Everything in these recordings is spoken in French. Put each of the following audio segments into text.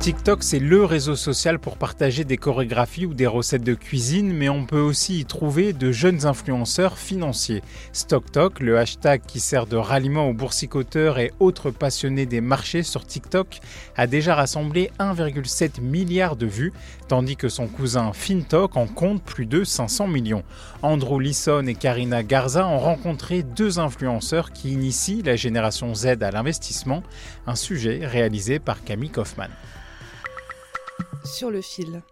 TikTok, c'est le réseau social pour partager des chorégraphies ou des recettes de cuisine, mais on peut aussi y trouver de jeunes influenceurs financiers. StockTok, le hashtag qui sert de ralliement aux boursicoteurs et autres passionnés des marchés sur TikTok, a déjà rassemblé 1,7 milliard de vues, tandis que son cousin FinTok en compte plus de 500 millions. Andrew Lisson et Karina Garza ont rencontré deux influenceurs qui initient la génération Z à l'investissement, un sujet réalisé par Camille Kaufmann. Sur le fil.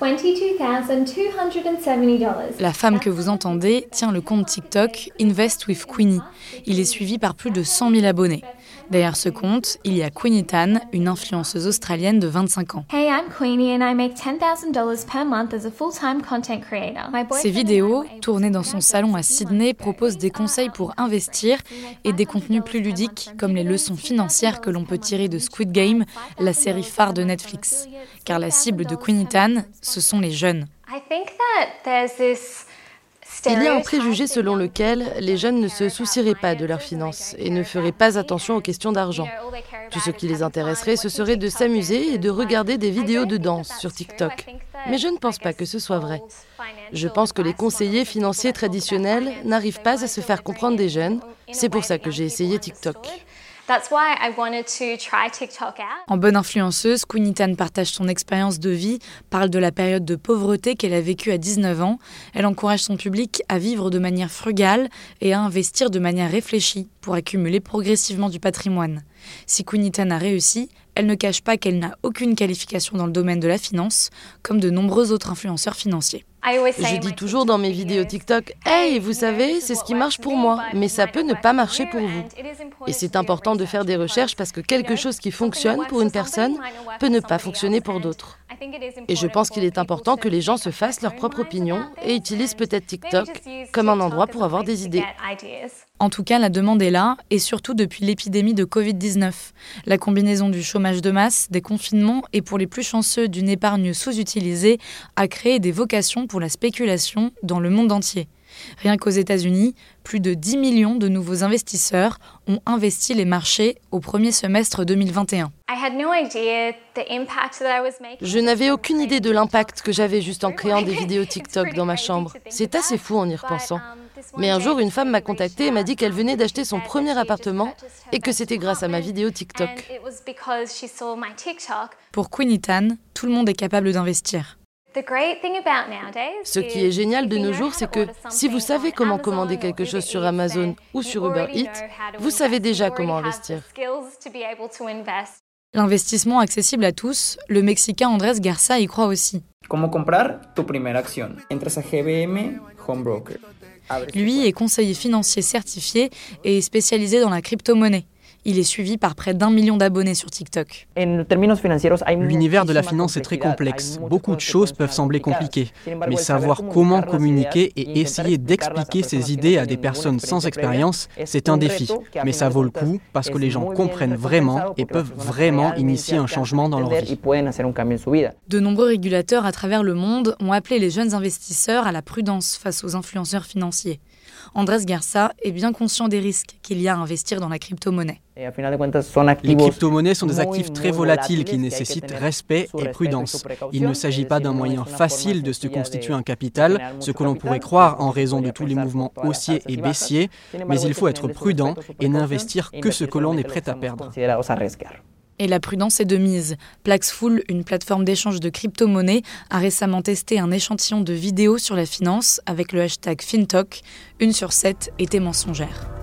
$22,270. La femme que vous entendez tient le compte TikTok Invest with Queenie. Il est suivi par plus de 100 000 abonnés. Derrière ce compte, il y a Queenie Tan, une influenceuse australienne de 25 ans. Hey, I'm Queenie and I make $10,000 per month as a full-time content creator. Ses vidéos, tournées dans son salon à Sydney, proposent des conseils pour investir et des contenus plus ludiques, comme les leçons financières que l'on peut tirer de Squid Game, la série phare de Netflix. Car la cible de Queenie Tan, ce sont les jeunes. I think that there's this Il y a un préjugé selon lequel les jeunes ne se soucieraient pas de leurs finances et ne feraient pas attention aux questions d'argent. Tout ce qui les intéresserait, ce serait de s'amuser et de regarder des vidéos de danse sur TikTok. Mais je ne pense pas que ce soit vrai. Je pense que les conseillers financiers traditionnels n'arrivent pas à se faire comprendre des jeunes. C'est pour ça que j'ai essayé TikTok. That's why I wanted to try TikTok out. En bonne influenceuse, Queenie Tan partage son expérience de vie, parle de la période de pauvreté qu'elle a vécue à 19 ans. Elle encourage son public à vivre de manière frugale et à investir de manière réfléchie pour accumuler progressivement du patrimoine. Si Queenie Tan a réussi, elle ne cache pas qu'elle n'a aucune qualification dans le domaine de la finance, comme de nombreux autres influenceurs financiers. I always say Je in dis my toujours dans mes vidéos TikTok, Hey, vous savez, c'est ce qui marche pour moi, mais ça peut ne pas marcher pour vous. Et c'est important de faire des recherches parce que quelque chose qui fonctionne pour une personne peut ne pas fonctionner pour d'autres. Et je pense qu'il est important que les gens se fassent leur propre opinion et utilisent peut-être TikTok comme un endroit pour avoir des idées. En tout cas, la demande est là, et surtout depuis l'épidémie de Covid-19. La combinaison du chômage de masse, des confinements et pour les plus chanceux d'une épargne sous-utilisée a créé des vocations pour la spéculation dans le monde entier. Rien qu'aux États-Unis, plus de 10 millions de nouveaux investisseurs ont investi les marchés au premier semestre 2021. Je n'avais aucune idée de l'impact que j'avais juste en créant des vidéos TikTok dans ma chambre. C'est assez fou en y repensant. Mais un jour, une femme m'a contactée et m'a dit qu'elle venait d'acheter son premier appartement et que c'était grâce à ma vidéo TikTok. Pour Queenie Tan, tout le monde est capable d'investir. Ce qui est génial de nos jours, c'est que si vous savez comment commander quelque chose sur Amazon ou sur Uber Eats, vous savez déjà comment investir. L'investissement accessible à tous, le Mexicain Andrés Garza y croit aussi. Comment comprar tu primera acción? Entras a GBM Home Broker. Lui est conseiller financier certifié et spécialisé dans la crypto-monnaie. Il est suivi par près d'un million d'abonnés sur TikTok. L'univers de la finance est très complexe. Beaucoup de choses peuvent sembler compliquées. Mais savoir comment communiquer et essayer d'expliquer ses idées à des personnes sans expérience, c'est un défi. Mais ça vaut le coup parce que les gens comprennent vraiment et peuvent vraiment initier un changement dans leur vie. De nombreux régulateurs à travers le monde ont appelé les jeunes investisseurs à la prudence face aux influenceurs financiers. Andrés Garza est bien conscient des risques qu'il y a à investir dans la crypto-monnaie. Les crypto-monnaies sont des actifs très volatiles qui nécessitent respect et prudence. Il ne s'agit pas d'un moyen facile de se constituer un capital, ce que l'on pourrait croire en raison de tous les mouvements haussiers et baissiers, mais il faut être prudent et n'investir que ce que l'on est prêt à perdre. Et la prudence est de mise. Plaxful, une plateforme d'échange de crypto-monnaies, a récemment testé un échantillon de vidéos sur la finance avec le hashtag FinTok. Une sur sept était mensongère.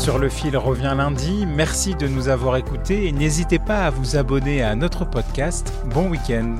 Sur le fil revient lundi. Merci de nous avoir écoutés et n'hésitez pas à vous abonner à notre podcast. Bon week-end.